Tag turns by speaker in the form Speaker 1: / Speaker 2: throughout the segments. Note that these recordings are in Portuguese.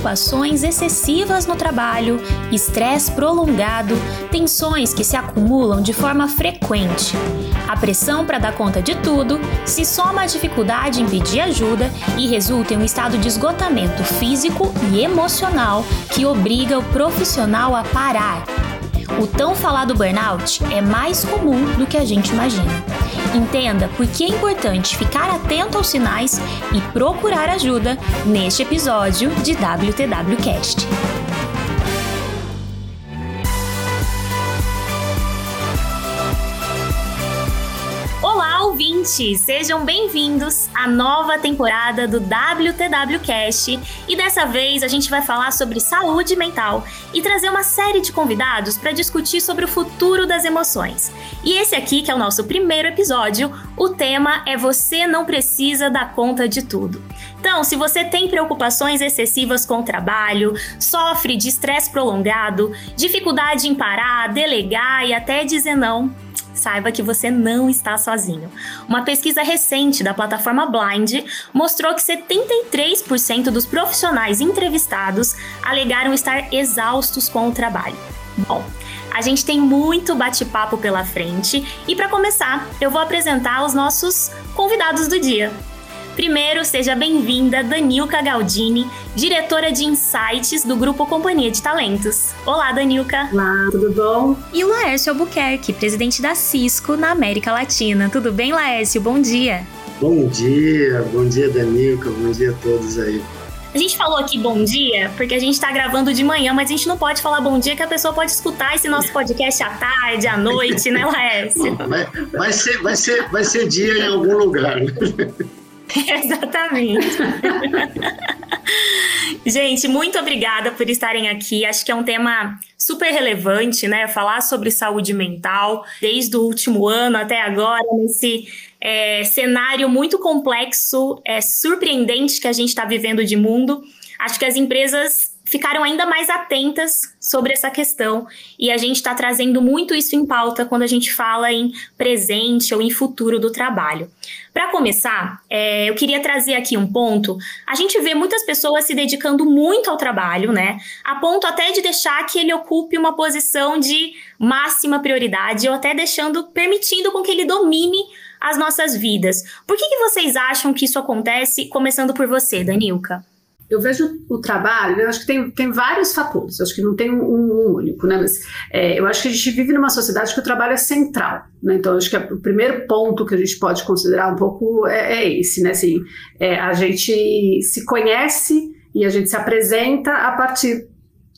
Speaker 1: preocupações excessivas no trabalho, estresse prolongado, tensões que se acumulam de forma frequente. A pressão para dar conta de tudo se soma à dificuldade em pedir ajuda e resulta em um estado de esgotamento físico e emocional que obriga o profissional a parar. O tão falado burnout é mais comum do que a gente imagina. Entenda por que é importante ficar atento aos sinais e procurar ajuda neste episódio de WTWcast. Ouvintes! Sejam bem-vindos à nova temporada do WTWcast e dessa vez a gente vai falar sobre saúde mental e trazer uma série de convidados para discutir sobre o futuro das emoções. E esse aqui, que é o nosso primeiro episódio, o tema é Você não precisa dar conta de tudo. Então, se você tem preocupações excessivas com o trabalho, sofre de estresse prolongado, dificuldade em parar, delegar e até dizer não, saiba que você não está sozinho. Uma pesquisa recente da plataforma Blind mostrou que 73% dos profissionais entrevistados alegaram estar exaustos com o trabalho. Bom, a gente tem muito bate-papo pela frente e para começar, eu vou apresentar os nossos convidados do dia. Primeiro, seja bem-vinda Danilka Galdini, diretora de Insights do Grupo Companhia de Talentos. Olá, Danilka.
Speaker 2: Olá, tudo bom?
Speaker 1: E o Laércio Albuquerque, presidente da Cisco na América Latina. Tudo bem, Laércio? Bom dia.
Speaker 2: Bom dia, bom dia, Danilka, bom dia a todos aí.
Speaker 1: A gente falou aqui bom dia porque a gente está gravando de manhã, mas a gente não pode falar bom dia que a pessoa pode escutar esse nosso podcast à tarde, à noite, né, Laércio?
Speaker 2: Vai, vai, ser, vai, ser, vai ser dia em algum lugar.
Speaker 1: Exatamente. Gente, muito obrigada por estarem aqui. Acho que é um tema super relevante, né? Falar sobre saúde mental, desde o último ano até agora, nesse é, cenário muito complexo, é, surpreendente que a gente está vivendo de mundo. Acho que as empresas ficaram ainda mais atentas sobre essa questão e a gente está trazendo muito isso em pauta quando a gente fala em presente ou em futuro do trabalho. Para começar, é, eu queria trazer aqui um ponto. A gente vê muitas pessoas se dedicando muito ao trabalho, né? A ponto até de deixar que ele ocupe uma posição de máxima prioridade ou até deixando, permitindo com que ele domine as nossas vidas. Por que, que vocês acham que isso acontece? Começando por você, Danilka
Speaker 3: eu vejo o trabalho, eu acho que tem, tem vários fatores, eu acho que não tem um, um único, né? Mas é, eu acho que a gente vive numa sociedade que o trabalho é central, né? Então, acho que o primeiro ponto que a gente pode considerar um pouco é, é esse, né? Assim, é, a gente se conhece e a gente se apresenta a partir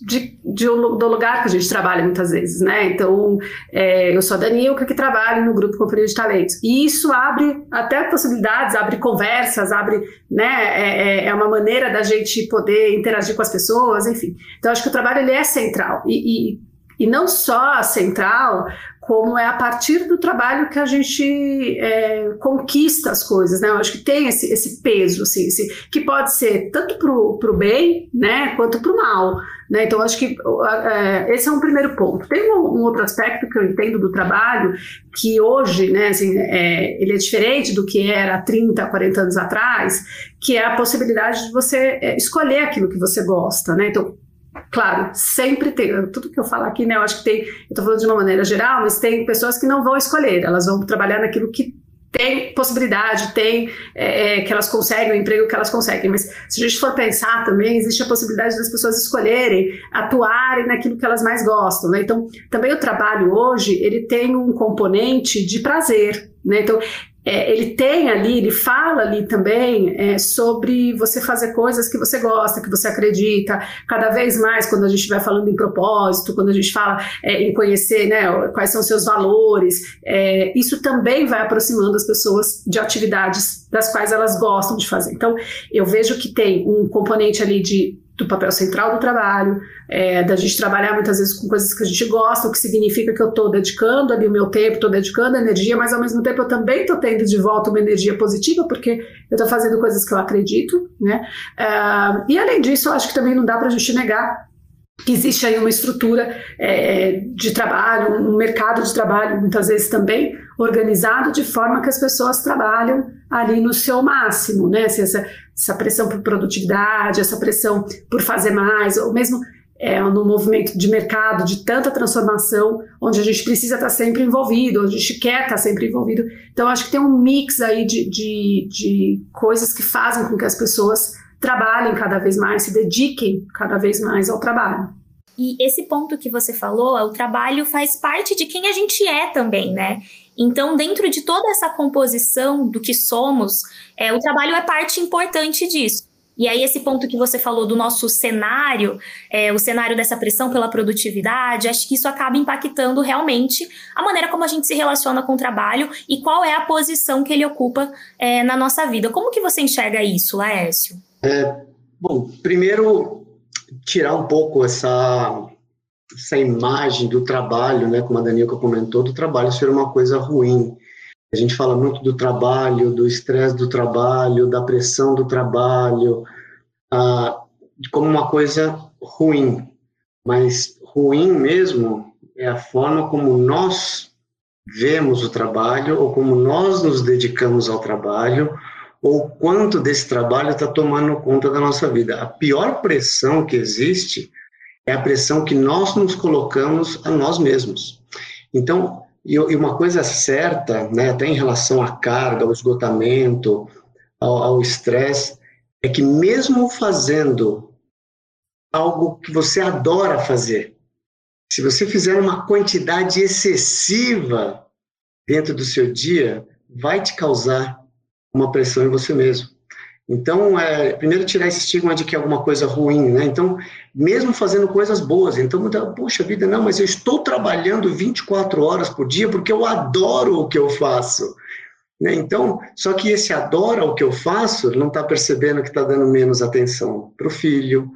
Speaker 3: de, de, do lugar que a gente trabalha muitas vezes, né? Então, é, eu sou a Danilka que trabalho no grupo Companhia de Talentos. E isso abre até possibilidades, abre conversas, abre, né? É, é, é uma maneira da gente poder interagir com as pessoas, enfim. Então, acho que o trabalho ele é central. E, e, e não só central, como é a partir do trabalho que a gente é, conquista as coisas, né? Eu acho que tem esse, esse peso, assim, esse, que pode ser tanto para o bem, né, quanto para o mal. Né? Então, acho que é, esse é um primeiro ponto. Tem um, um, outro aspecto que eu entendo do trabalho, que hoje, né, assim, é, ele é diferente do que era 30, 40 anos atrás, que é a possibilidade de você é, escolher aquilo que você gosta. Né? Então, Claro, sempre tem. Tudo que eu falo aqui, né? Eu acho que tem. Eu estou falando de uma maneira geral, mas tem pessoas que não vão escolher, elas vão trabalhar naquilo que tem possibilidade, tem é, é, que elas conseguem o emprego que elas conseguem, mas se a gente for pensar também, existe a possibilidade das pessoas escolherem, atuarem naquilo que elas mais gostam, né? Então, também o trabalho hoje, ele tem um componente de prazer, né? Então, é, ele tem ali, ele fala ali também é, sobre você fazer coisas que você gosta, que você acredita. Cada vez mais, quando a gente vai falando em propósito, quando a gente fala é, em conhecer né, quais são seus valores, é, isso também vai aproximando as pessoas de atividades das quais elas gostam de fazer. Então, eu vejo que tem um componente ali de do papel central do trabalho, é, da gente trabalhar muitas vezes com coisas que a gente gosta, o que significa que eu estou dedicando ali o meu tempo, estou dedicando energia, mas ao mesmo tempo eu também estou tendo de volta uma energia positiva, porque eu estou fazendo coisas que eu acredito, né? É, e além disso, eu acho que também não dá para a gente negar que existe aí uma estrutura é, de trabalho, um mercado de trabalho, muitas vezes também organizado de forma que as pessoas trabalham ali no seu máximo, né? Essa, essa pressão por produtividade, essa pressão por fazer mais, ou mesmo é, no movimento de mercado de tanta transformação, onde a gente precisa estar sempre envolvido, onde a gente quer estar sempre envolvido. Então, acho que tem um mix aí de, de, de coisas que fazem com que as pessoas trabalhem cada vez mais, se dediquem cada vez mais ao trabalho.
Speaker 1: E esse ponto que você falou, o trabalho faz parte de quem a gente é também, né? Então, dentro de toda essa composição do que somos, é, o trabalho é parte importante disso. E aí, esse ponto que você falou do nosso cenário, é, o cenário dessa pressão pela produtividade, acho que isso acaba impactando realmente a maneira como a gente se relaciona com o trabalho e qual é a posição que ele ocupa é, na nossa vida. Como que você enxerga isso, Laércio?
Speaker 2: É, bom, primeiro, tirar um pouco essa, essa imagem do trabalho, né, como a Daniela comentou, do trabalho ser uma coisa ruim. A gente fala muito do trabalho, do estresse do trabalho, da pressão do trabalho, ah, como uma coisa ruim. Mas ruim mesmo é a forma como nós vemos o trabalho, ou como nós nos dedicamos ao trabalho, ou quanto desse trabalho está tomando conta da nossa vida. A pior pressão que existe é a pressão que nós nos colocamos a nós mesmos. Então, e, uma coisa certa, né, até em relação à carga, ao esgotamento, ao estresse, é que mesmo fazendo algo que você adora fazer, se você fizer uma quantidade excessiva dentro do seu dia, vai te causar uma pressão em você mesmo. Então, é, primeiro tirar esse estigma de que é alguma coisa ruim, né? Então, mesmo fazendo coisas boas, então, puxa vida, não, mas eu estou trabalhando 24 horas por dia porque eu adoro o que eu faço. Né? Então, só que esse adora o que eu faço, não está percebendo que está dando menos atenção para o filho,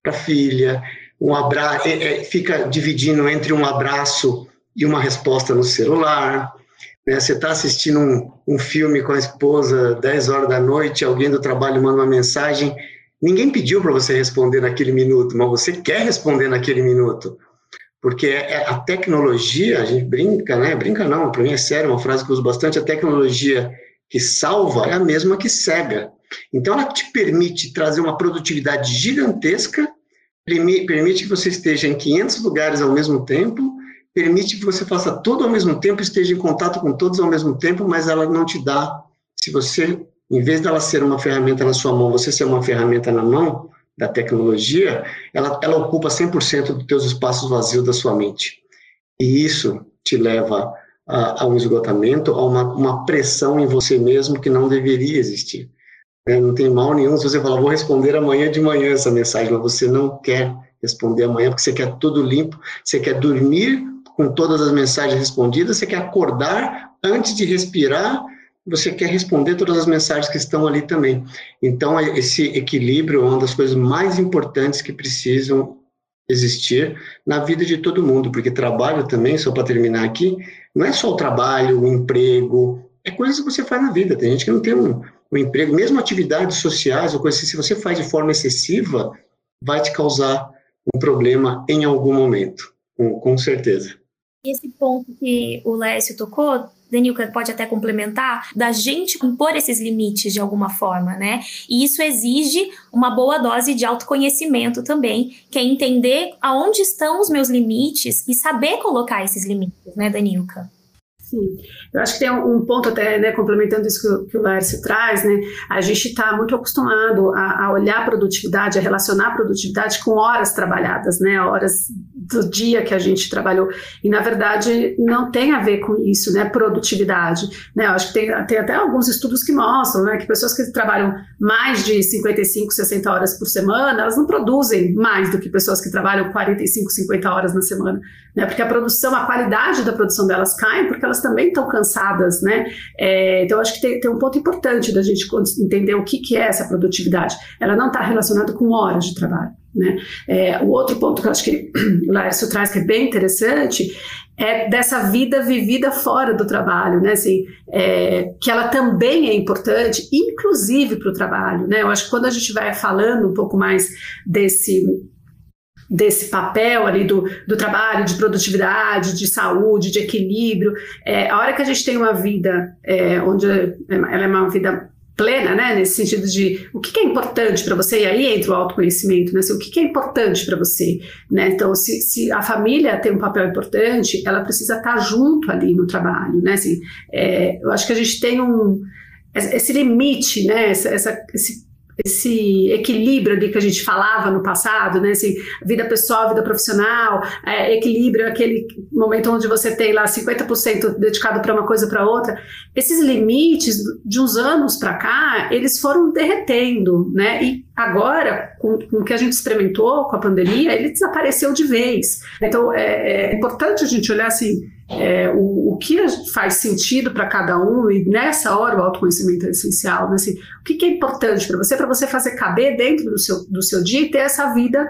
Speaker 2: para a filha, um abraço, é, é, fica dividindo entre um abraço e uma resposta no celular, né? Você está assistindo um, um filme com a esposa, 10 horas da noite, alguém do trabalho manda uma mensagem. Ninguém pediu para você responder naquele minuto, mas você quer responder naquele minuto. Porque é, é a tecnologia, a gente brinca, né? Brinca não, para mim é sério, uma frase que eu uso bastante: a tecnologia que salva é a mesma que cega. Então, ela te permite trazer uma produtividade gigantesca, permite que você esteja em 500 lugares ao mesmo tempo, permite que você faça tudo ao mesmo tempo, esteja em contato com todos ao mesmo tempo, mas ela não te dá, se você, em vez dela ser uma ferramenta na sua mão, você ser uma ferramenta na mão da tecnologia, ela, ela ocupa 100% dos teus espaços vazios da sua mente. E isso te leva a, a um esgotamento, a uma, uma pressão em você mesmo que não deveria existir. É, não tem mal nenhum se você falar, vou responder amanhã de manhã essa mensagem, mas você não quer responder amanhã porque você quer tudo limpo, você quer dormir com todas as mensagens respondidas, você quer acordar antes de respirar, você quer responder todas as mensagens que estão ali também. Então, esse equilíbrio é uma das coisas mais importantes que precisam existir na vida de todo mundo, porque trabalho também, só para terminar aqui, não é só o trabalho, o emprego, é coisas que você faz na vida. Tem gente que não tem um, um emprego, mesmo atividades sociais ou coisas assim, se você faz de forma excessiva, vai te causar um problema em algum momento, com, com certeza
Speaker 1: esse ponto que o Lécio tocou, Denilka pode até complementar, da gente impor esses limites de alguma forma, né? E isso exige uma boa dose de autoconhecimento também, que é entender aonde estão os meus limites e saber colocar esses limites, né, Danilka?
Speaker 3: Sim, eu acho que tem um ponto até, né, complementando isso que o, Lércio traz, né, a gente está muito acostumado a, a, olhar a produtividade, a relacionar a produtividade com horas trabalhadas, né, horas do dia que a gente trabalhou, e na verdade não tem a ver com isso, né, produtividade, né, eu acho que tem, tem até alguns estudos que mostram, né, que pessoas que trabalham mais de 55, 60 horas por semana, elas não produzem mais do que pessoas que trabalham 45, 50 horas na semana, né, porque a produção, a qualidade da produção delas cai porque elas também estão cansadas, né? É, então, acho que tem, tem, um ponto importante da gente entender o que, que é essa produtividade. Ela não está relacionada com horas de trabalho, né? É, o outro ponto que eu acho que o Laércio traz que é bem interessante é dessa vida vivida fora do trabalho, né? Assim, é, que ela também é importante, inclusive para o trabalho, né? Eu acho que quando a gente vai falando um pouco mais desse desse papel ali do, do trabalho, de produtividade, de saúde, de equilíbrio. É, a hora que a gente tem uma vida é, onde ela é uma vida plena, né, nesse sentido de o que, é importante para você, e aí entra o autoconhecimento, né, assim, o que, que é importante para você, né, então se, se, a família tem um papel importante, ela precisa estar tá junto ali no trabalho, né, assim, é, eu acho que a gente tem um, esse limite, né, essa, essa esse esse equilíbrio ali que a gente falava no passado, né? Assim, vida pessoal, vida profissional, é, equilíbrio, aquele momento onde você tem lá 50% dedicado para uma coisa para outra. Esses limites de uns anos para cá, eles foram derretendo, né? E agora, com, com, o que a gente experimentou com a pandemia, ele desapareceu de vez. Então, é, é importante a gente olhar assim é, o, o que faz sentido para cada um, e nessa hora o autoconhecimento é essencial. Né? Assim, o que, que é importante para você, para você fazer caber dentro do seu, do seu dia e ter essa vida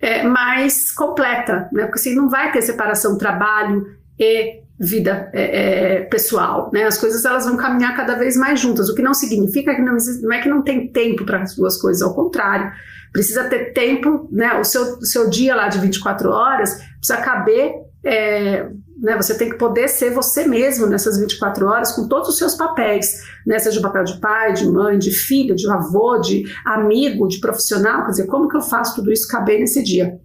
Speaker 3: é, mais completa, né? porque assim, não vai ter separação trabalho e vida é, é, pessoal, né? As coisas elas vão caminhar cada vez mais juntas, o que não significa que não, não é que não tem tempo para as duas coisas, ao contrário, precisa ter tempo, né? O seu, o seu dia lá de 24 horas precisa caber é, né, você tem que poder ser você mesmo nessas 24 horas com todos os seus papéis, né, seja o papel de pai, de mãe, de filho, de avô, de amigo, de profissional, quer dizer, como que eu faço tudo isso caber nesse dia?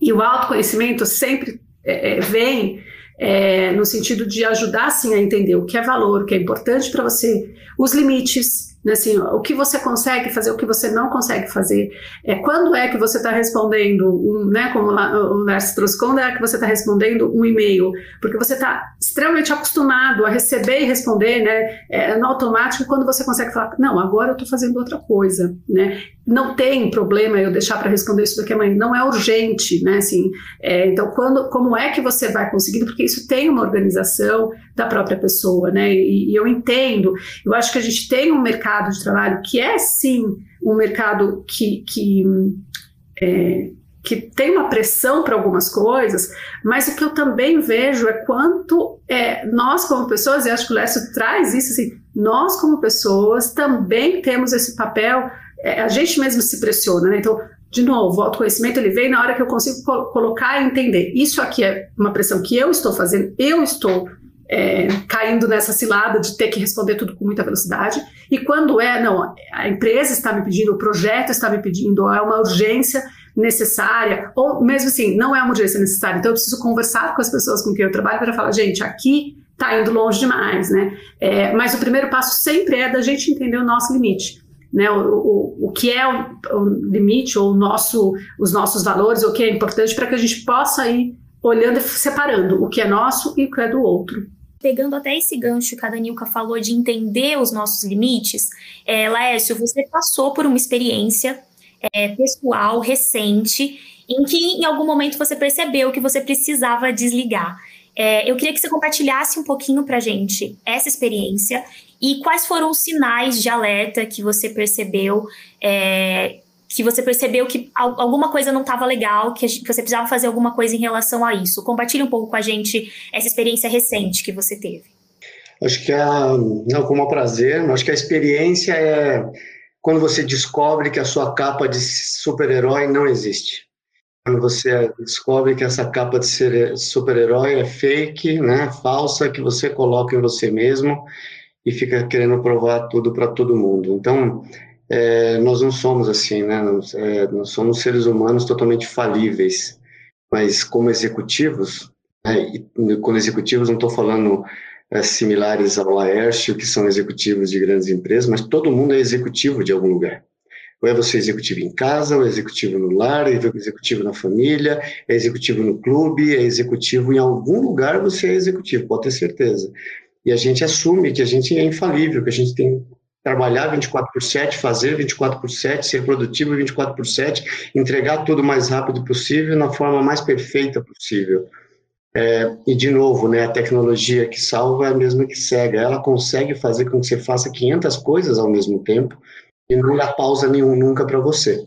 Speaker 3: E o autoconhecimento sempre é, é vem é, no sentido de ajudar, sim, a entender o que é valor, o que é importante para você, os limites, assim, o que você consegue fazer, o que você não consegue fazer. É, quando é que você está respondendo, um, né, como o Lars trouxe, quando é que você está respondendo um e-mail? Porque você está extremamente acostumado a receber e responder né, é, no automático quando você consegue falar, não, agora eu estou fazendo outra coisa. Né? Não tem problema eu deixar para responder isso daqui amanhã, não é urgente. Né, assim, é, então, quando, como é que você vai conseguindo? Porque isso tem uma organização da própria pessoa. Né, e, e eu entendo, eu acho que a gente tem um mercado de trabalho que é sim um mercado que, que, é, que tem uma pressão para algumas coisas, mas o que eu também vejo é quanto é, nós, como pessoas, e acho que o Lécio traz isso, assim, nós, como pessoas, também temos esse papel, é, a gente mesmo se pressiona, né? Então, de novo, o autoconhecimento ele vem na hora que eu consigo colocar e entender. Isso aqui é uma pressão que eu estou fazendo, eu estou é, caindo nessa cilada de ter que responder tudo com muita velocidade. E quando é, não, a empresa está me pedindo, o projeto está me pedindo, é uma urgência necessária, ou mesmo assim, não é uma urgência necessária, então eu preciso conversar com as pessoas com quem eu trabalho para falar, gente, aqui está indo longe demais, né? É, mas o primeiro passo sempre é da gente entender o nosso limite. Né, o, o, o que é o, o limite ou nosso, os nossos valores, o que é importante para que a gente possa ir olhando e separando o que é nosso e o que é do outro
Speaker 1: pegando até esse gancho que a Danilka falou de entender os nossos limites, é, Laércio, você passou por uma experiência é, pessoal recente em que em algum momento você percebeu que você precisava desligar. É, eu queria que você compartilhasse um pouquinho para gente essa experiência e quais foram os sinais de alerta que você percebeu é, que você percebeu que alguma coisa não estava legal, que você precisava fazer alguma coisa em relação a isso. Compartilhe um pouco com a gente essa experiência recente que você teve.
Speaker 2: Acho que a, não, com o prazer, acho que a experiência é quando você descobre que a sua capa de super-herói não existe. Quando você descobre que essa capa de super-herói é fake, né, falsa, que você coloca em você mesmo e fica querendo provar tudo para todo mundo. Então, é, nós não somos assim, né? Nós, é, nós, somos seres humanos totalmente falíveis, mas como executivos, né? e quando executivos não estou falando é, similares ao Laércio, que são executivos de grandes empresas, mas todo mundo é executivo de algum lugar. Ou é você executivo em casa, ou é executivo no lar, é executivo na família, é executivo no clube, é executivo em algum lugar, você é executivo, pode ter certeza. E a gente assume que a gente é infalível, que a gente tem trabalhar 24 por 7, fazer 24 por 7, ser produtivo 24 por 7, entregar tudo o mais rápido possível, na forma mais perfeita possível. É, e, de novo, né, a tecnologia que salva é a mesma que cega. Ela consegue fazer com que você faça 500 coisas ao mesmo tempo e não dá pausa nenhum nunca para você.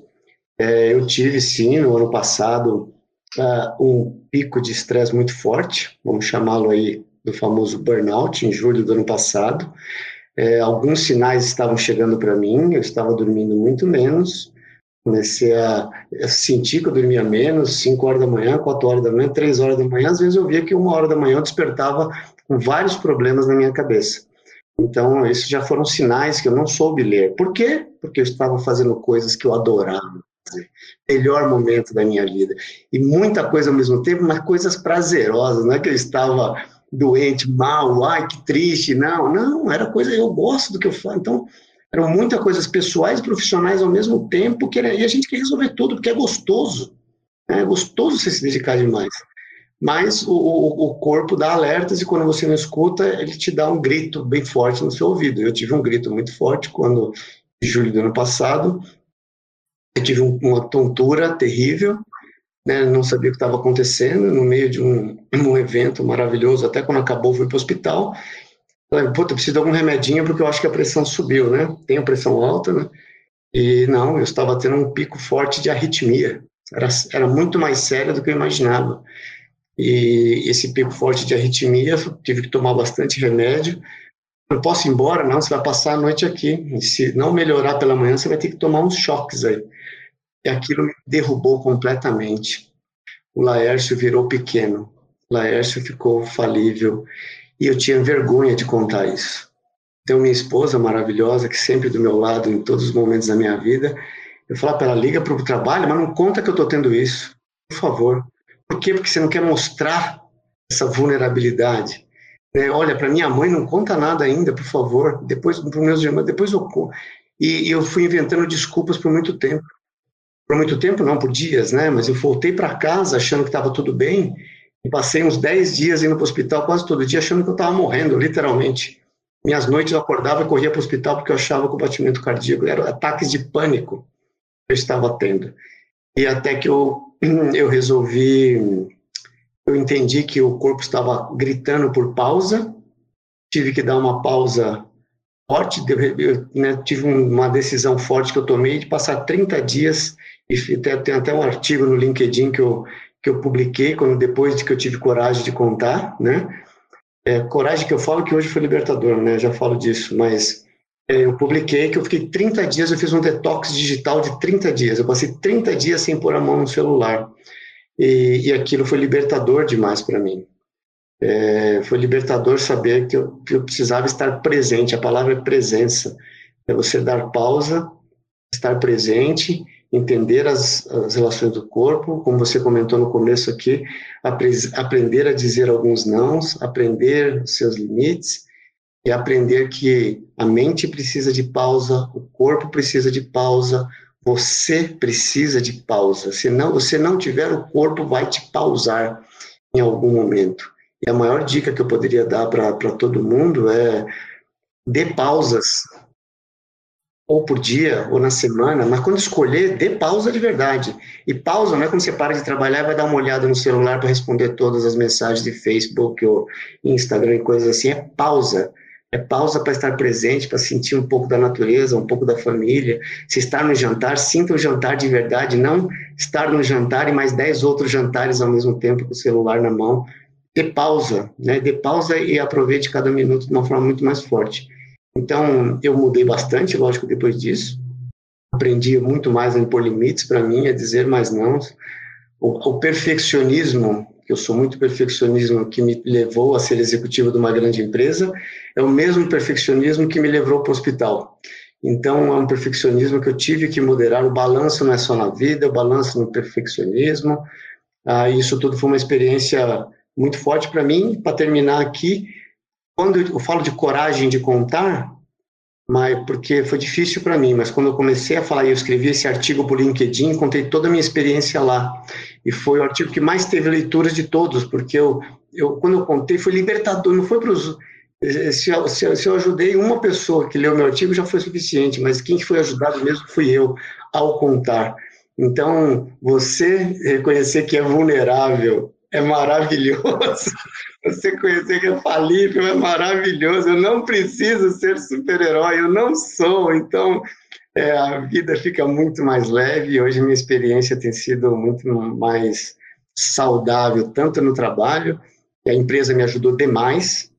Speaker 2: É, eu tive, sim, no ano passado, uh, um pico de estresse muito forte, vamos chamá-lo aí do famoso burnout, em julho do ano passado, é, alguns sinais estavam chegando para mim, eu estava dormindo muito menos, Comecei a, sentir que eu dormia menos, 5 horas da manhã, 4 horas da manhã, 3 horas da manhã. Às vezes eu via que uma hora da manhã eu despertava com vários problemas na minha cabeça. Então, esses já foram sinais que eu não soube ler. Por quê? Porque eu estava fazendo coisas que eu adorava fazer. Melhor momento da minha vida. E muita coisa ao mesmo tempo, mas coisas prazerosas. Não é que eu estava doente, mal, ai, que triste. Não, não, era coisa, eu gosto do que eu faço. Então, eram muitas coisas pessoais e profissionais ao mesmo tempo, que era, e a gente quer resolver tudo, porque é gostoso. Né? É gostoso você se dedicar demais. Mas o, o, o, corpo dá alertas e quando você não escuta, ele te dá um grito bem forte no seu ouvido. Eu tive um grito muito forte quando, em julho do ano passado, eu tive um, uma tontura terrível, né? não sabia o que estava acontecendo, no meio de um, um evento maravilhoso. Até quando acabou, fui para o hospital Falei, puta, preciso de algum remedinho porque eu acho que a pressão subiu, né? Tenho pressão alta, né? E não, eu estava tendo um pico forte de arritmia. Era, era muito mais sério do que eu imaginava. E esse pico forte de arritmia, tive que tomar bastante remédio. Não posso ir embora, não, você vai passar a noite aqui. E se não melhorar pela manhã, você vai ter que tomar uns choques aí. E aquilo me derrubou completamente. O Laércio virou pequeno. O Laércio ficou falível. E eu tinha vergonha de contar isso. Tenho minha esposa maravilhosa, que sempre do meu lado em todos os momentos da minha vida. Eu falava para ela, liga para o trabalho, mas não conta que eu estou tendo isso. Por favor. Por quê? Porque você não quer mostrar essa vulnerabilidade. É, olha, para minha mãe não conta nada ainda, por favor. Depois para meus irmãos, depois eu e, e eu fui inventando desculpas por muito tempo. Por muito tempo, não, por dias, né? Mas eu voltei para casa achando que estava tudo bem e passei uns 10 dias indo para o hospital quase todo dia, achando que eu estava morrendo, literalmente. Minhas noites eu acordava e corria para o hospital porque eu achava que o batimento cardíaco era ataques de pânico que eu estava tendo. E até que eu, eu resolvi, eu entendi que o corpo estava gritando por pausa, tive que dar uma pausa forte, eu, né, tive uma decisão forte que eu tomei de passar 30 dias, e tem, até um artigo no LinkedIn que eu que eu publiquei quando depois de que eu tive coragem de contar, né? É, coragem que eu falo que hoje foi libertador, né? Já falo disso, mas é, eu publiquei que eu fiquei 30 dias, eu fiz um detox digital de 30 dias. Eu passei 30 dias sem pôr a mão no celular. E, e aquilo foi libertador demais para mim. É, foi libertador saber que eu, que eu precisava estar presente. A palavra é presença. É você dar pausa, estar presente entender as, as relações do corpo, como você comentou no começo aqui, apre aprender a dizer alguns nãos, aprender seus limites e aprender que a mente precisa de pausa, o corpo precisa de pausa, você precisa de pausa. Se não, você não tiver, o corpo vai te pausar em algum momento. E a maior dica que eu poderia dar para todo mundo é dê pausas ou por dia, ou na semana, mas quando escolher, dê pausa de verdade. E pausa não é quando você para de trabalhar e vai dar uma olhada no celular para responder todas as mensagens de Facebook ou Instagram e coisas assim. É pausa. É pausa para estar presente, para sentir um pouco da natureza, um pouco da família. Se estar no jantar, sinta o jantar de verdade, não estar no jantar e mais dez outros jantares ao mesmo tempo com o celular na mão. Dê pausa, né? Dê pausa e aproveite cada minuto de uma forma muito mais forte. Então, eu mudei bastante, lógico, depois disso. Aprendi muito mais a impor limites para mim, a dizer mais não. O, o, perfeccionismo, que eu sou muito perfeccionismo, que me levou a ser executivo de uma grande empresa, é o mesmo perfeccionismo que me levou para o hospital. Então, é um perfeccionismo que eu tive que moderar. O balanço não é só na vida, o balanço no perfeccionismo. Ah, isso tudo foi uma experiência muito forte para mim. Para terminar aqui, quando eu falo de coragem de contar, mas porque foi difícil para mim, mas quando eu comecei a falar eu escrevi esse artigo para o LinkedIn, contei toda a minha experiência lá. E foi o artigo que mais teve leituras de todos, porque eu, eu quando eu contei foi libertador, não foi para os se, se, se, eu ajudei uma pessoa que leu meu artigo já foi suficiente, mas quem foi ajudado mesmo fui eu ao contar. Então, você reconhecer que é vulnerável é maravilhoso. Você conhecer que é falível é maravilhoso. Eu não preciso ser super-herói, eu não sou. Então, é, a vida fica muito mais leve. Hoje, minha experiência tem sido muito mais saudável, tanto no trabalho, a empresa me ajudou demais.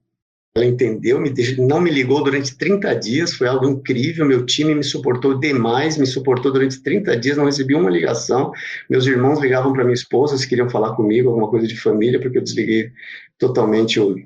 Speaker 2: Ela entendeu, me, não me ligou durante 30 dias, foi algo incrível. Meu time me suportou demais, me suportou durante 30 dias, não recebi uma ligação. Meus irmãos ligavam para minha esposa se queriam falar comigo, alguma coisa de família, porque eu desliguei totalmente o,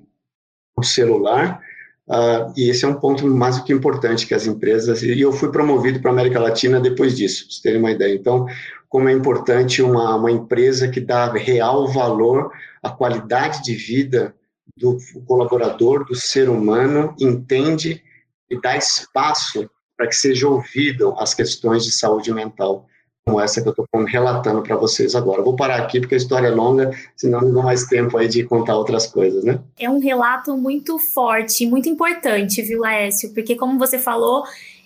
Speaker 2: o celular. Uh, e esse é um ponto mais do que importante que as empresas. E eu fui promovido para a América Latina depois disso, para vocês terem uma ideia. Então, como é importante uma, uma empresa que dá real valor à qualidade de vida do colaborador, do ser humano, entende e dá espaço para que seja ouvido as questões de saúde mental, como essa que eu estou relatando para vocês agora. Vou parar aqui porque a história é longa, senão não dá mais tempo aí de contar outras coisas, né?
Speaker 1: É um relato muito forte, muito importante, viu, Laércio? Porque como você falou,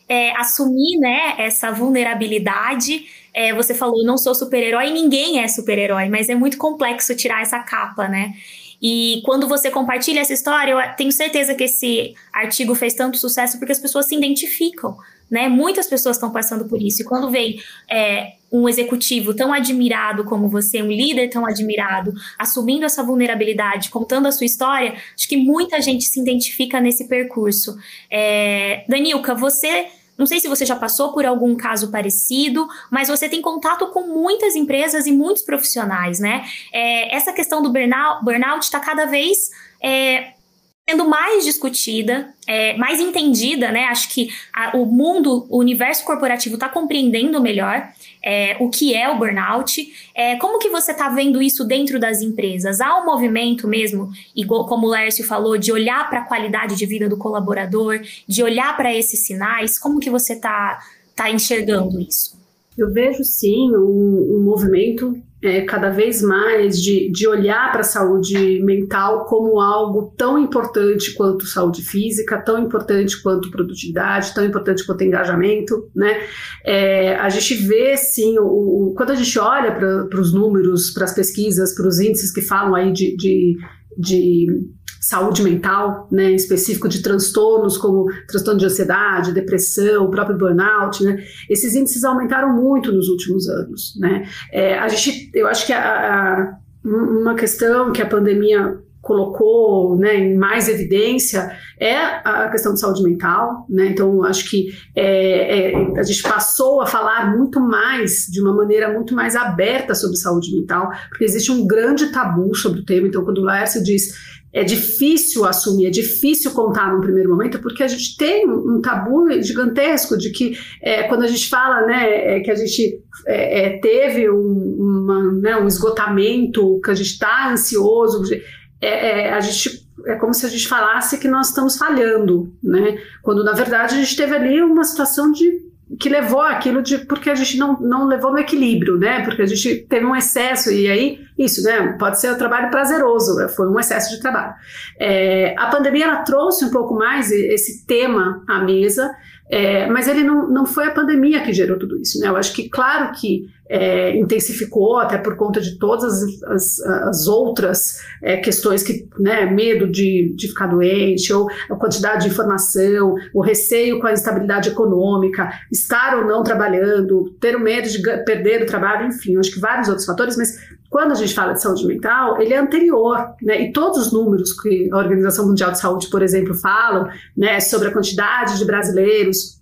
Speaker 1: é, assumir né, essa vulnerabilidade. É, você falou, não sou super-herói, ninguém é super-herói, mas é muito complexo tirar essa capa, né? E quando você compartilha essa história, eu tenho certeza que esse artigo fez tanto sucesso porque as pessoas se identificam, né? Muitas pessoas estão passando por isso. E quando vem é, um executivo tão admirado como você, um líder tão admirado, assumindo essa vulnerabilidade, contando a sua história, acho que muita gente se identifica nesse percurso. É, Danilka, você não sei se você já passou por algum caso parecido, mas você tem contato com muitas empresas e muitos profissionais, né? É, essa questão do burnout está cada vez é, sendo mais discutida, é, mais entendida, né? Acho que a, o mundo, o universo corporativo está compreendendo melhor é, o que é o burnout. É, como que você está vendo isso dentro das empresas? Há um movimento mesmo, igual como o Lércio falou, de olhar para a qualidade de vida do colaborador, de olhar para esses sinais. Como que você está tá enxergando isso?
Speaker 3: Eu vejo sim um, um movimento é, cada vez mais de, de olhar para a saúde mental como algo tão importante quanto saúde física, tão importante quanto produtividade, tão importante quanto engajamento, né? É, a gente vê sim, o, o quando a gente olha para os números, para as pesquisas, para os índices que falam aí de, de, de saúde mental, né, específico de transtornos como transtorno de ansiedade, depressão, próprio burnout, né, esses índices aumentaram muito nos últimos anos, né. É, a gente, eu acho que a, a, uma questão que a pandemia colocou né, em mais evidência é a questão de saúde mental, né? Então acho que é, é, a gente passou a falar muito mais de uma maneira muito mais aberta sobre saúde mental, porque existe um grande tabu sobre o tema. Então quando o Laércio diz é difícil assumir, é difícil contar num primeiro momento, porque a gente tem um tabu gigantesco de que é, quando a gente fala né, é, que a gente é, é teve um, uma, né, um esgotamento, que a gente está ansioso, é, é, a gente é como se a gente falasse que nós estamos falhando, né? Quando na verdade a gente teve ali uma situação de que levou aquilo de porque a gente não, não levou no equilíbrio, né? Porque a gente teve um excesso e aí isso, né? Pode ser um trabalho prazeroso, né? foi um excesso de trabalho. É, a pandemia ela trouxe um pouco mais esse tema à mesa, é, mas ele não, não foi a pandemia que gerou tudo isso, né? Eu acho que claro que é, intensificou, até por conta de todas as, as, as outras é, questões que, né, medo de, de ficar doente, ou a quantidade de informação, o receio com a instabilidade econômica, estar ou não trabalhando, ter o medo de perder o trabalho, enfim, acho que vários outros fatores, mas quando a gente fala de saúde mental, ele é anterior, né, e todos os números que a Organização Mundial de Saúde, por exemplo, falam, né, sobre a quantidade de brasileiros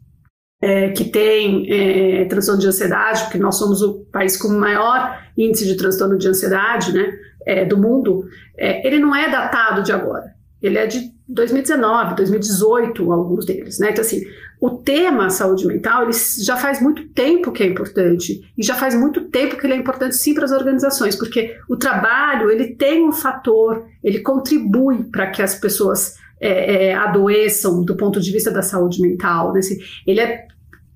Speaker 3: é, que tem é, transtorno de ansiedade, porque nós somos o país com o maior índice de transtorno de ansiedade né, é, do mundo, é, ele não é datado de agora. Ele é de 2019, 2018, alguns deles. Né? Então, assim, o tema saúde mental ele já faz muito tempo que é importante e já faz muito tempo que ele é importante sim para as organizações, porque o trabalho ele tem um fator, ele contribui para que as pessoas é, é, adoeçam do ponto de vista da saúde mental. Né? Assim, ele é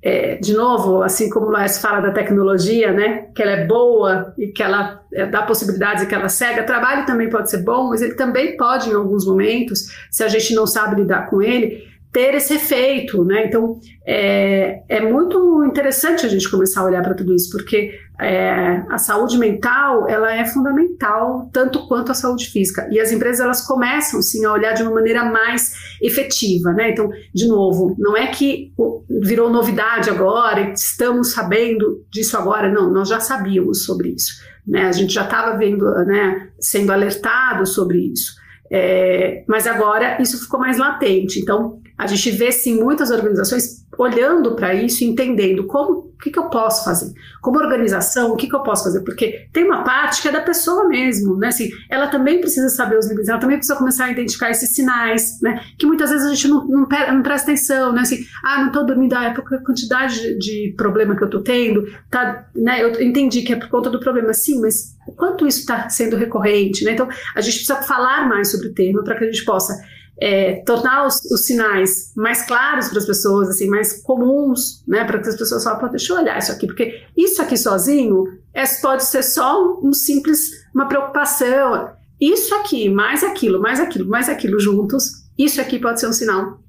Speaker 3: é, de novo, assim como o Laércio fala da tecnologia, né, que ela é boa e que ela é, dá possibilidades e que ela cega, trabalho também pode ser bom, mas ele também pode, em alguns momentos, se a gente não sabe lidar com ele, ter esse efeito, né? Então é, é muito interessante a gente começar a olhar para tudo isso, porque é, a saúde mental ela é fundamental tanto quanto a saúde física e as empresas elas começam sim a olhar de uma maneira mais efetiva, né? Então, de novo, não é que virou novidade agora estamos sabendo disso agora, não, nós já sabíamos sobre isso, né? A gente já estava vendo, né, sendo alertado sobre isso. É, mas agora isso ficou mais latente. Então, a gente vê sim muitas organizações olhando para isso, entendendo como, o que, que eu posso fazer, como organização, o que, que eu posso fazer, porque tem uma parte que é da pessoa mesmo, né? Assim, ela também precisa saber os limites, ela também precisa começar a identificar esses sinais, né? Que muitas vezes a gente não, não, não presta atenção, né? Assim, ah, não estou dormindo, ah, é por a quantidade de, de problema que eu estou tendo, tá, né? Eu entendi que é por conta do problema, sim, mas o quanto isso está sendo recorrente, né? Então, a gente precisa falar mais sobre o tema para que a gente possa é, tornar os, os, sinais mais claros para as pessoas, assim, mais comuns, né, para que as pessoas falem, deixa eu olhar isso aqui, porque isso aqui sozinho é, pode ser só um, um simples, uma preocupação. Isso aqui, mais aquilo, mais aquilo, mais aquilo juntos, isso aqui pode ser um sinal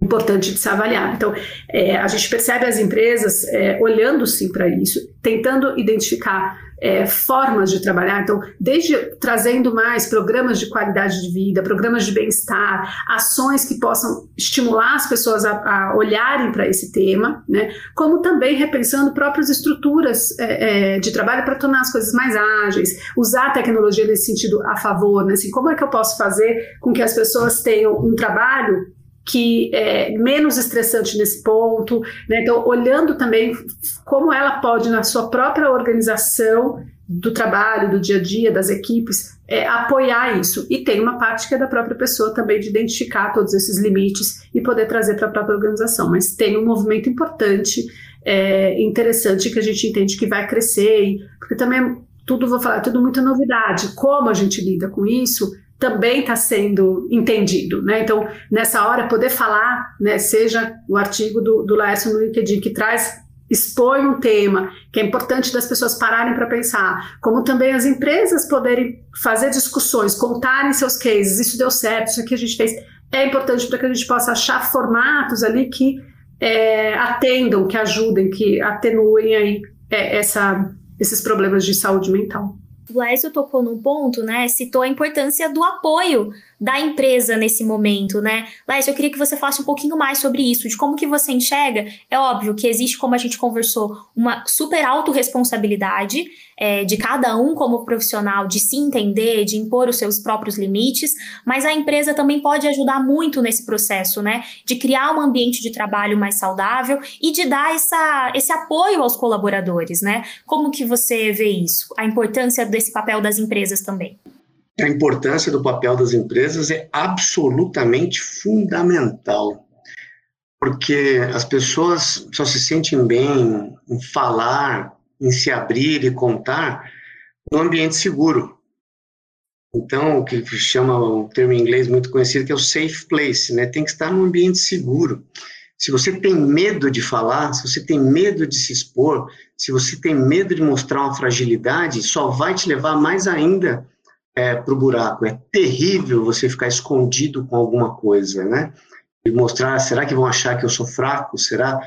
Speaker 3: importante de se avaliar. Então, é, a gente percebe as empresas é, olhando sim para isso, tentando identificar é, formas de trabalhar. Então, desde trazendo mais programas de qualidade de vida, programas de bem-estar, ações que possam estimular as pessoas a, a olharem para esse tema, né? Como também repensando próprias estruturas é, é, de trabalho para tornar as coisas mais ágeis, usar a tecnologia nesse sentido a favor, né? Assim, como é que eu posso fazer com que as pessoas tenham um trabalho que é menos estressante nesse ponto, né? Então, olhando também como ela pode, na sua própria organização do trabalho, do dia a dia, das equipes, é, apoiar isso. E tem uma parte que é da própria pessoa também de identificar todos esses limites e poder trazer para a própria organização. Mas tem um movimento importante, é, interessante, que a gente entende que vai crescer, porque também tudo, vou falar, tudo muita novidade. Como a gente lida com isso também está sendo entendido, né? Então, nessa hora, poder falar, né, seja o artigo do, do Laércio no LinkedIn, que traz, expõe um tema que é importante das pessoas pararem para pensar, como também as empresas poderem fazer discussões, contarem seus cases, isso deu certo, isso aqui a gente fez, é importante para que a gente possa achar formatos ali que é, atendam, que ajudem, que atenuem aí é, essa, esses problemas de saúde mental.
Speaker 1: O Laércio tocou num ponto, né? Citou a importância do apoio da empresa nesse momento, né? Laércio, eu queria que você falasse um pouquinho mais sobre isso, de como que você enxerga. É óbvio que existe, como a gente conversou, uma super autorresponsabilidade é, de cada um como profissional de se entender, de impor os seus próprios limites, mas a empresa também pode ajudar muito nesse processo, né? De criar um ambiente de trabalho mais saudável e de dar essa, esse apoio aos colaboradores, né? Como que você vê isso? A importância desse papel das empresas também.
Speaker 2: A importância do papel das empresas é absolutamente fundamental, porque as pessoas só se sentem bem em falar, em se abrir e contar no ambiente seguro. Então, o que chama um termo em inglês muito conhecido que é o safe place, né? Tem que estar num ambiente seguro. Se você tem medo de falar, se você tem medo de se expor, se você tem medo de mostrar uma fragilidade, só vai te levar mais ainda é, para o buraco. É terrível você ficar escondido com alguma coisa, né? E mostrar, será que vão achar que eu sou fraco? Será?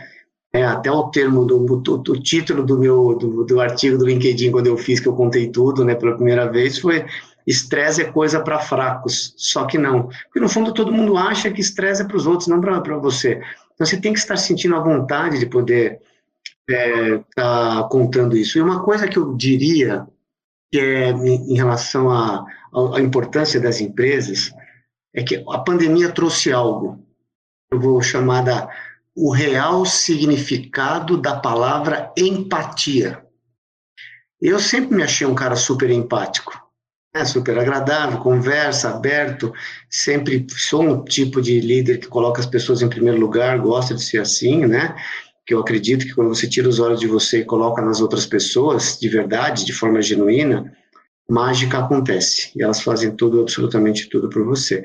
Speaker 2: É, até o termo do título do meu do, do, artigo do LinkedIn quando eu fiz que eu contei tudo, né, pela primeira vez foi estresse é coisa para fracos. Só que não, porque no fundo todo mundo acha que estresse é para os outros, não para você. Então você tem que estar sentindo a vontade de poder estar é, tá contando isso. E uma coisa que eu diria que é em relação à, à importância das empresas, é que a pandemia trouxe algo, eu vou chamar da, o real significado da palavra empatia. Eu sempre me achei um cara super empático, né? super agradável, conversa, aberto, sempre sou um tipo de líder que coloca as pessoas em primeiro lugar, gosta de ser assim, né? Que eu acredito que quando você tira os olhos de você e coloca nas outras pessoas, de verdade, de forma genuína, mágica acontece. E elas fazem tudo, absolutamente tudo por você.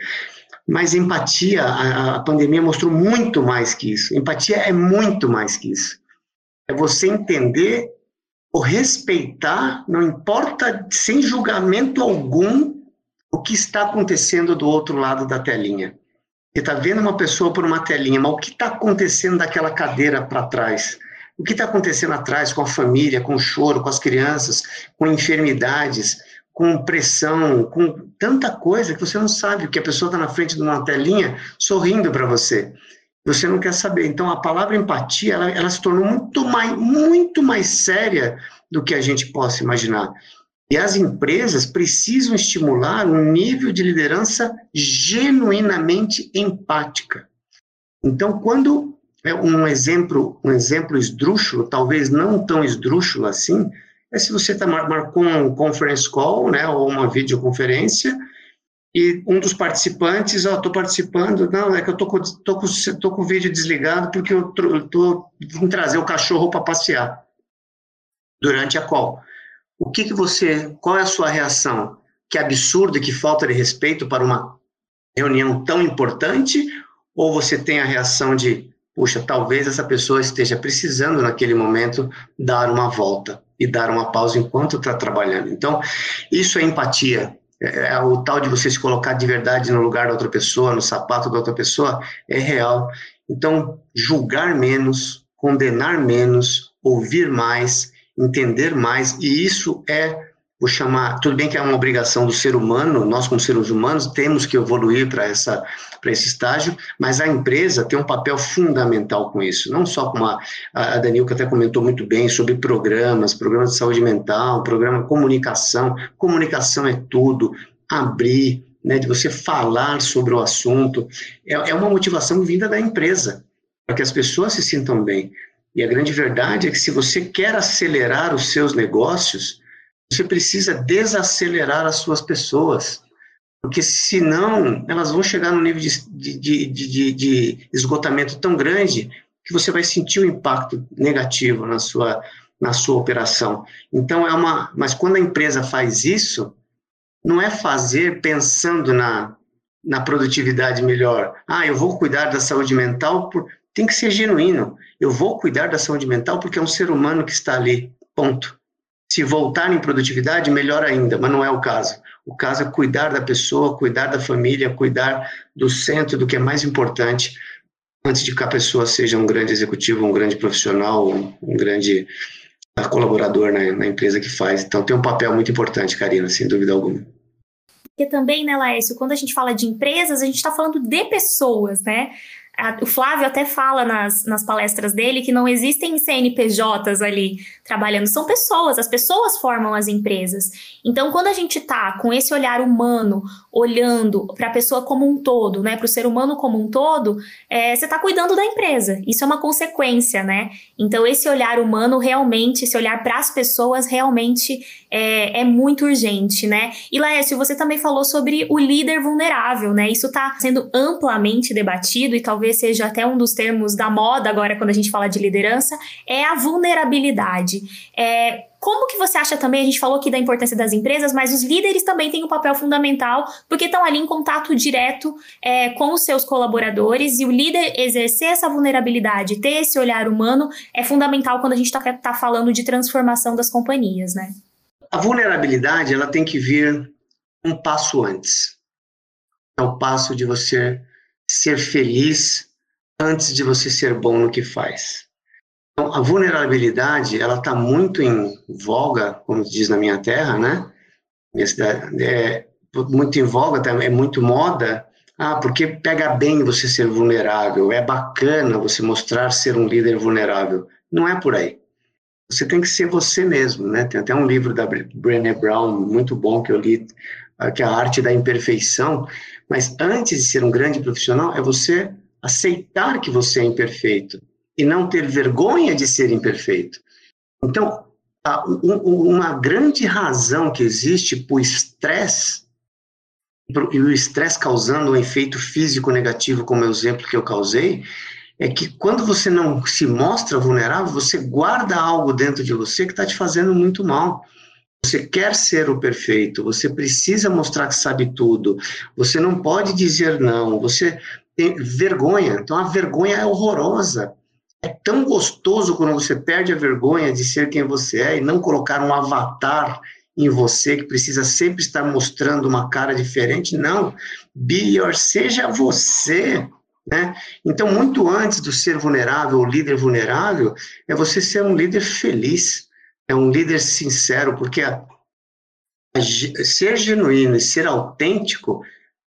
Speaker 2: Mas empatia, a, a pandemia mostrou muito mais que isso. Empatia é muito mais que isso. É você entender ou respeitar, não importa, sem julgamento algum, o que está acontecendo do outro lado da telinha. Você está vendo uma pessoa por uma telinha, mas o que está acontecendo daquela cadeira para trás? O que está acontecendo atrás com a família, com o choro, com as crianças, com enfermidades, com pressão, com tanta coisa que você não sabe, que a pessoa está na frente de uma telinha sorrindo para você. Você não quer saber. Então, a palavra empatia, ela, ela se tornou muito mais, muito mais séria do que a gente possa imaginar. E as empresas precisam estimular um nível de liderança genuinamente empática. Então, quando é um exemplo, um exemplo esdrúxulo, talvez não tão esdrúxulo assim, é se você tá, marcou um conference call, né, ou uma videoconferência, e um dos participantes, ó, oh, estou participando, não, é que eu tô com, tô com, tô com o vídeo desligado porque eu tô, vim trazer o cachorro para passear durante a call. Que, que você, qual é a sua reação? Que absurdo, que falta de respeito para uma reunião tão importante? Ou você tem a reação de, puxa, talvez essa pessoa esteja precisando naquele momento dar uma volta e dar uma pausa enquanto está trabalhando. Então, isso é empatia. É, é, o tal de você se colocar de verdade no lugar da outra pessoa, no sapato da outra pessoa, é real. Então, julgar menos, condenar menos, ouvir mais, entender mais, e isso é, vou chamar, tudo bem que é uma obrigação do ser humano, nós como seres humanos temos que evoluir para essa para esse estágio, mas a empresa tem um papel fundamental com isso, não só como a, a Danilca até comentou muito bem sobre programas, programas de saúde mental, programa de comunicação, comunicação é tudo, abrir, né, de você falar sobre o assunto, é, é uma motivação vinda da empresa, para que as pessoas se sintam bem. E a grande verdade é que se você quer acelerar os seus negócios, você precisa desacelerar as suas pessoas. Porque senão elas vão chegar num nível de, de, de, de, esgotamento tão grande que você vai sentir o um impacto negativo na sua, na sua operação. Então é uma. Mas quando a empresa faz isso, não é fazer pensando na, na produtividade melhor. Ah, eu vou cuidar da saúde mental por, tem que ser genuíno. Eu vou cuidar da saúde mental porque é um ser humano que está ali. Ponto. Se voltar em produtividade, melhor ainda, mas não é o caso. O caso é cuidar da pessoa, cuidar da família, cuidar do centro, do que é mais importante, antes de que a pessoa seja um grande executivo, um grande profissional, um grande colaborador na, na empresa que faz. Então tem um papel muito importante, Karina, sem dúvida alguma.
Speaker 1: Porque também, né, Laércio, quando a gente fala de empresas, a gente está falando de pessoas, né? O Flávio até fala nas, nas palestras dele que não existem CNPJs ali trabalhando, são pessoas, as pessoas formam as empresas. Então, quando a gente tá com esse olhar humano, olhando para a pessoa como um todo, né, para o ser humano como um todo, é, você está cuidando da empresa. Isso é uma consequência, né? Então, esse olhar humano realmente, esse olhar para as pessoas realmente é, é, muito urgente, né? E Laércio, você também falou sobre o líder vulnerável, né? Isso está sendo amplamente debatido e talvez seja até um dos termos da moda agora quando a gente fala de liderança, é a vulnerabilidade. É, como que você acha também, a gente falou aqui da importância das empresas, mas os líderes também têm um papel fundamental, porque estão ali em contato direto é, com os seus colaboradores, e o líder exercer essa vulnerabilidade, ter esse olhar humano, é fundamental quando a gente está tá falando de transformação das companhias, né?
Speaker 2: A vulnerabilidade, ela tem que vir um passo antes. É o passo de você ser feliz antes de você ser bom no que faz. Então, a vulnerabilidade, ela está muito em voga, como diz na minha terra, né? Minha cidade, é muito em voga, é muito moda. Ah, porque pega bem você ser vulnerável, é bacana você mostrar ser um líder vulnerável. Não é por aí. Você tem que ser você mesmo, né? Tem até um livro da Brené Brown muito bom que eu li, ah, que é a arte da imperfeição. Mas antes de ser um grande profissional, é você aceitar que você é imperfeito e não ter vergonha de ser imperfeito. Então, uma grande razão que existe para o estresse, e o estresse causando um efeito físico negativo, como é o exemplo que eu causei, é que quando você não se mostra vulnerável, você guarda algo dentro de você que está te fazendo muito mal. Você quer ser o perfeito, você precisa mostrar que sabe tudo, você não pode dizer não, você tem vergonha. Então a vergonha é horrorosa. É tão gostoso quando você perde a vergonha de ser quem você é e não colocar um avatar em você que precisa sempre estar mostrando uma cara diferente. Não, be your, seja você. Né? Então, muito antes do ser vulnerável ou líder vulnerável, é você ser um líder feliz, é um líder sincero, porque a, a, ser genuíno e ser autêntico,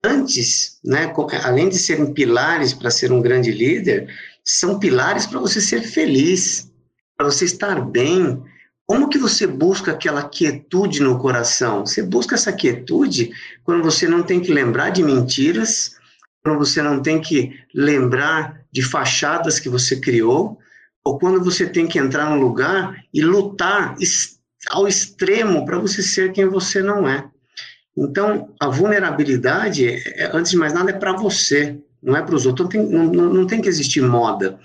Speaker 2: antes, né, além de serem pilares para ser um grande líder, são pilares para você ser feliz, para você estar bem, Como que você busca aquela quietude no coração? Você busca essa quietude quando você não tem que lembrar de mentiras, quando você não tem que lembrar de fachadas que você criou, ou quando você tem que entrar num lugar e lutar ao extremo para você ser quem você não é. Então, a vulnerabilidade, é, antes de mais nada, é para você, não é para os outros. Não tem, não, não tem que existir moda.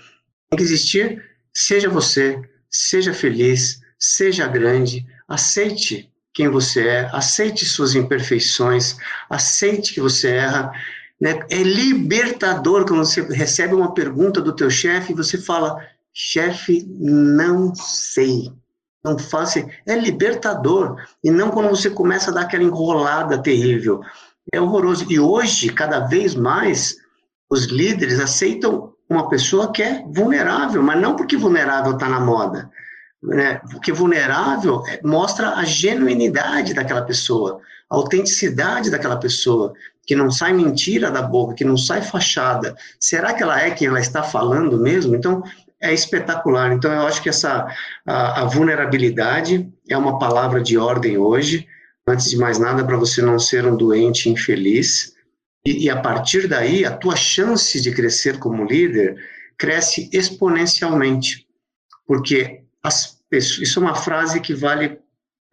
Speaker 2: Tem que existir, seja você, seja feliz, seja grande, aceite quem você é, aceite suas imperfeições, aceite que você erra. Né? É libertador quando você recebe uma pergunta do teu chefe e você fala, chefe, não sei, não faça. É libertador. E não quando você começa a dar aquela enrolada terrível. É horroroso. E hoje, cada vez mais, os líderes aceitam uma pessoa que é vulnerável, mas não porque vulnerável está na moda, né? Porque vulnerável é, mostra a genuinidade daquela pessoa, a autenticidade daquela pessoa, que não sai mentira da boca, que não sai fachada. Será que ela é quem ela está falando mesmo? Então, é espetacular. Então, eu acho que essa a, a vulnerabilidade é uma palavra de ordem hoje. Antes de mais nada, para você não ser um doente infeliz. E, e a partir daí, a tua chance de crescer como líder cresce exponencialmente. Porque as pessoas, isso é uma frase que vale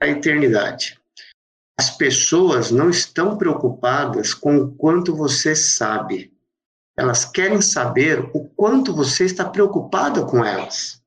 Speaker 2: a eternidade. As pessoas não estão preocupadas com o quanto você sabe. Elas querem saber o quanto você está preocupado com elas.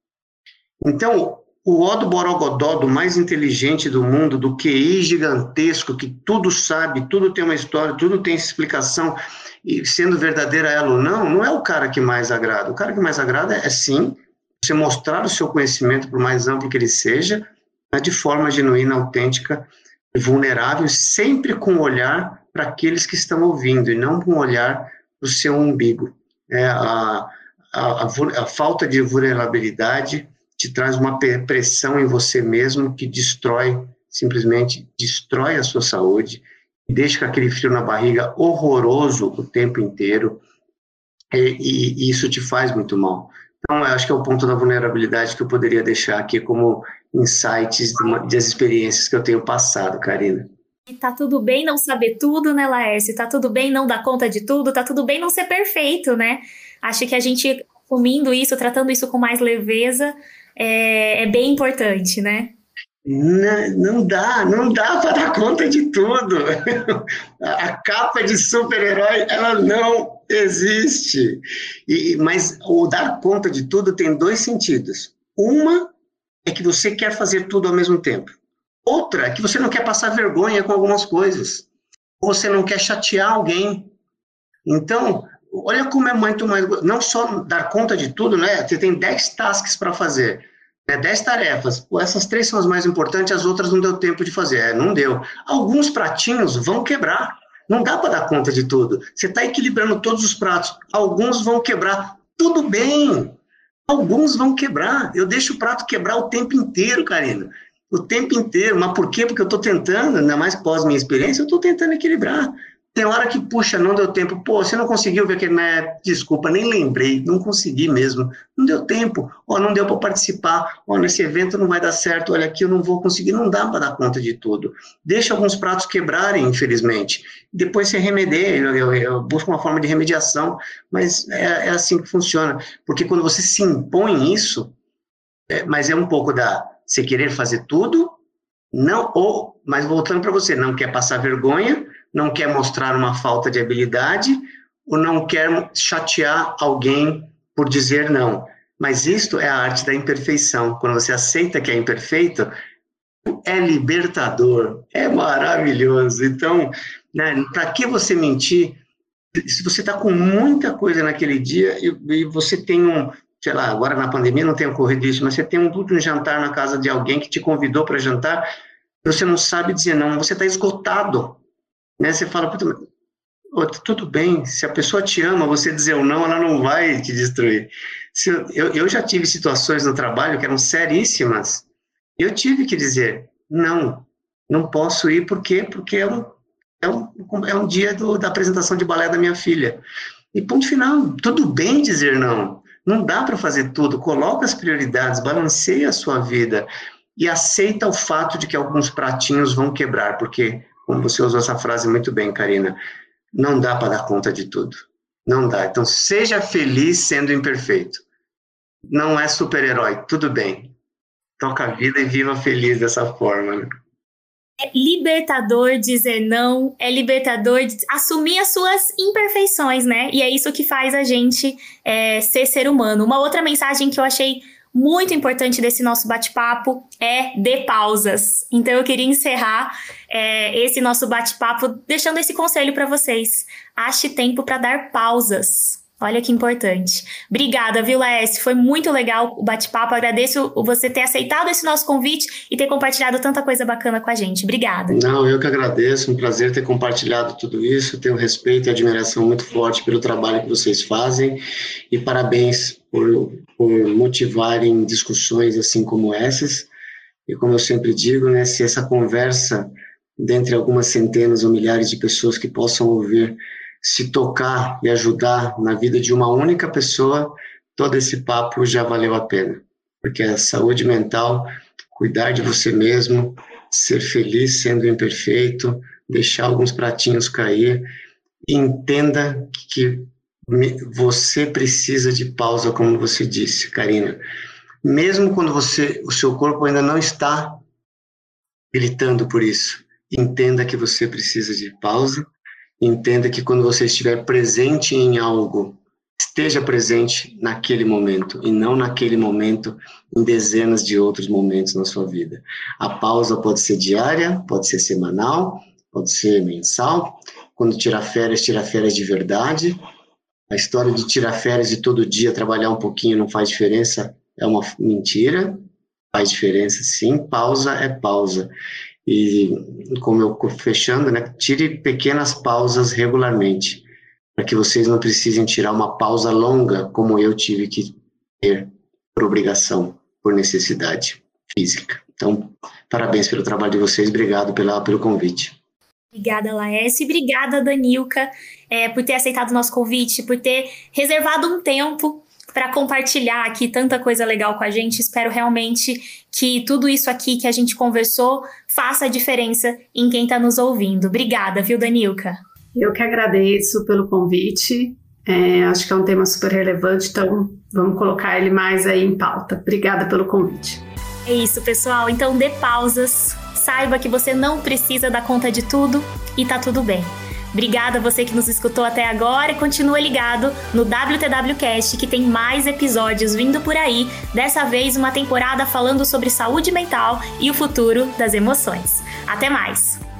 Speaker 2: Então, o Odo Borogodó, do mais inteligente do mundo, do QI gigantesco, que tudo sabe, tudo tem uma história, tudo tem explicação, e sendo verdadeira ela ou não, não é o cara que mais agrada. O cara que mais agrada é, sim, você mostrar o seu conhecimento, por mais amplo que ele seja, mas de forma genuína, autêntica e vulnerável, sempre com um olhar para aqueles que estão ouvindo e não com um olhar o seu umbigo. É, a, a, a, falta de vulnerabilidade te traz uma pressão em você mesmo que destrói, simplesmente destrói a sua saúde, deixa com aquele frio na barriga horroroso o tempo inteiro, e, e, e isso te faz muito mal. Então, acho que é o ponto da vulnerabilidade que eu poderia deixar aqui como insights das experiências que eu tenho passado, Karina.
Speaker 1: E tá tudo bem não saber tudo, né, Laércio? Tá tudo bem não dar conta de tudo, tá tudo bem não ser perfeito, né? Acho que a gente assumindo isso, tratando isso com mais leveza, é, é bem importante, né?
Speaker 2: Não, não dá, não dá para dar conta de tudo. A capa de super-herói, ela não existe. E, mas o dar conta de tudo tem dois sentidos. Uma é que você quer fazer tudo ao mesmo tempo. Outra é que você não quer passar vergonha com algumas coisas. Ou você não quer chatear alguém. Então, olha como é muito mais. Não só dar conta de tudo, né? Você tem 10 tasks para fazer. Né? 10 tarefas. Pô, essas três são as mais importantes, as outras não deu tempo de fazer. É, não deu. Alguns pratinhos vão quebrar. Não dá para dar conta de tudo. Você está equilibrando todos os pratos. Alguns vão quebrar. Tudo bem. Alguns vão quebrar. Eu deixo o prato quebrar o tempo inteiro, Karina. O tempo inteiro. Mas por quê? Porque eu estou tentando, ainda mais pós minha experiência, eu estou tentando equilibrar. Tem hora que, puxa, não deu tempo. Pô, você não conseguiu ver aquele, né? Desculpa, nem lembrei, não consegui mesmo. Não deu tempo. Ó, não deu para participar. Ó, nesse evento não vai dar certo. Olha aqui, eu não vou conseguir. Não dá para dar conta de tudo. Deixa alguns pratos quebrarem, infelizmente. Depois você remedia. Eu, eu, eu busco uma forma de remediação, mas é, é, assim que funciona. Porque quando você se impõe isso, é, mas é um pouco da você querer fazer tudo, não, ou, mas voltando para você, não quer passar vergonha não quer mostrar uma falta de habilidade ou não quer chatear alguém por dizer não. Mas isto é a arte da imperfeição. Quando você aceita que é imperfeito, é libertador, é maravilhoso. Então, né, para que você mentir? Se você está com muita coisa naquele dia e, e, você tem um, sei lá, agora na pandemia não tem ocorrido isso, mas você tem um, jantar na casa de alguém que te convidou para jantar, você não sabe dizer não, você está esgotado. Né? Você fala, tudo bem, se a pessoa te ama, você dizer o não, ela não vai te destruir. Eu, eu, eu, já tive situações no trabalho que eram seríssimas, eu tive que dizer, não, não posso ir, por quê? Porque é um, é um, é um dia do, da apresentação de balé da minha filha. E ponto final, tudo bem dizer não, não dá para fazer tudo, coloca as prioridades, balanceia a sua vida, e aceita o fato de que alguns pratinhos vão quebrar, porque, como você usou essa frase muito bem, Karina, não dá para dar conta de tudo. Não dá. Então, seja feliz sendo imperfeito. Não é super-herói, tudo bem. Toca a vida e viva feliz dessa forma. Né?
Speaker 1: É libertador dizer não, é libertador assumir as suas imperfeições, né? E é isso que faz a gente é, ser ser humano. Uma outra mensagem que eu achei muito importante desse nosso bate-papo é de pausas. Então eu queria encerrar é, esse nosso bate-papo deixando esse conselho para vocês. Ache tempo para dar pausas. Olha que importante. Obrigada, viu, Laércio? Foi muito legal o bate-papo. Agradeço você ter aceitado esse nosso convite e ter compartilhado tanta coisa bacana com a gente. Obrigada.
Speaker 2: Não, eu que agradeço. Um prazer ter compartilhado tudo isso. Tenho respeito e admiração muito forte pelo trabalho que vocês fazem e parabéns por, por motivarem discussões assim como essas. E como eu sempre digo, né, se essa conversa dentre algumas centenas ou milhares de pessoas que possam ouvir se tocar e ajudar na vida de uma única pessoa, todo esse papo já valeu a pena. Porque a saúde mental, cuidar de você mesmo, ser feliz sendo imperfeito, deixar alguns pratinhos cair, entenda que você precisa de pausa, como você disse, Karina. Mesmo quando você, o seu corpo ainda não está gritando por isso, entenda que você precisa de pausa Entenda que quando você estiver presente em algo, esteja presente naquele momento e não naquele momento em dezenas de outros momentos na sua vida. A pausa pode ser diária, pode ser semanal, pode ser mensal. Quando tirar férias, tirar férias de verdade. A história de tirar férias de todo dia, trabalhar um pouquinho não faz diferença, é uma mentira. Faz diferença, sim. Pausa é pausa. E, como eu fechando, né, tire pequenas pausas regularmente, para que vocês não precisem tirar uma pausa longa, como eu tive que ter por obrigação, por necessidade física. Então, parabéns pelo trabalho de vocês, obrigado pela, pelo convite.
Speaker 1: Obrigada, Laércio, e obrigada, Danilka, é, por ter aceitado o nosso convite, por ter reservado um tempo para compartilhar aqui tanta coisa legal com a gente. Espero realmente que tudo isso aqui que a gente conversou faça a diferença em quem está nos ouvindo. Obrigada, viu, Danilka?
Speaker 3: Eu que agradeço pelo convite. É, acho que é um tema super relevante, então vamos colocar ele mais aí em pauta. Obrigada pelo convite.
Speaker 1: É isso, pessoal. Então dê pausas, saiba que você não precisa dar conta de tudo e tá tudo bem. Obrigada a você que nos escutou até agora e continua ligado no WTWcast que tem mais episódios vindo por aí, dessa vez uma temporada falando sobre saúde mental e o futuro das emoções. Até mais!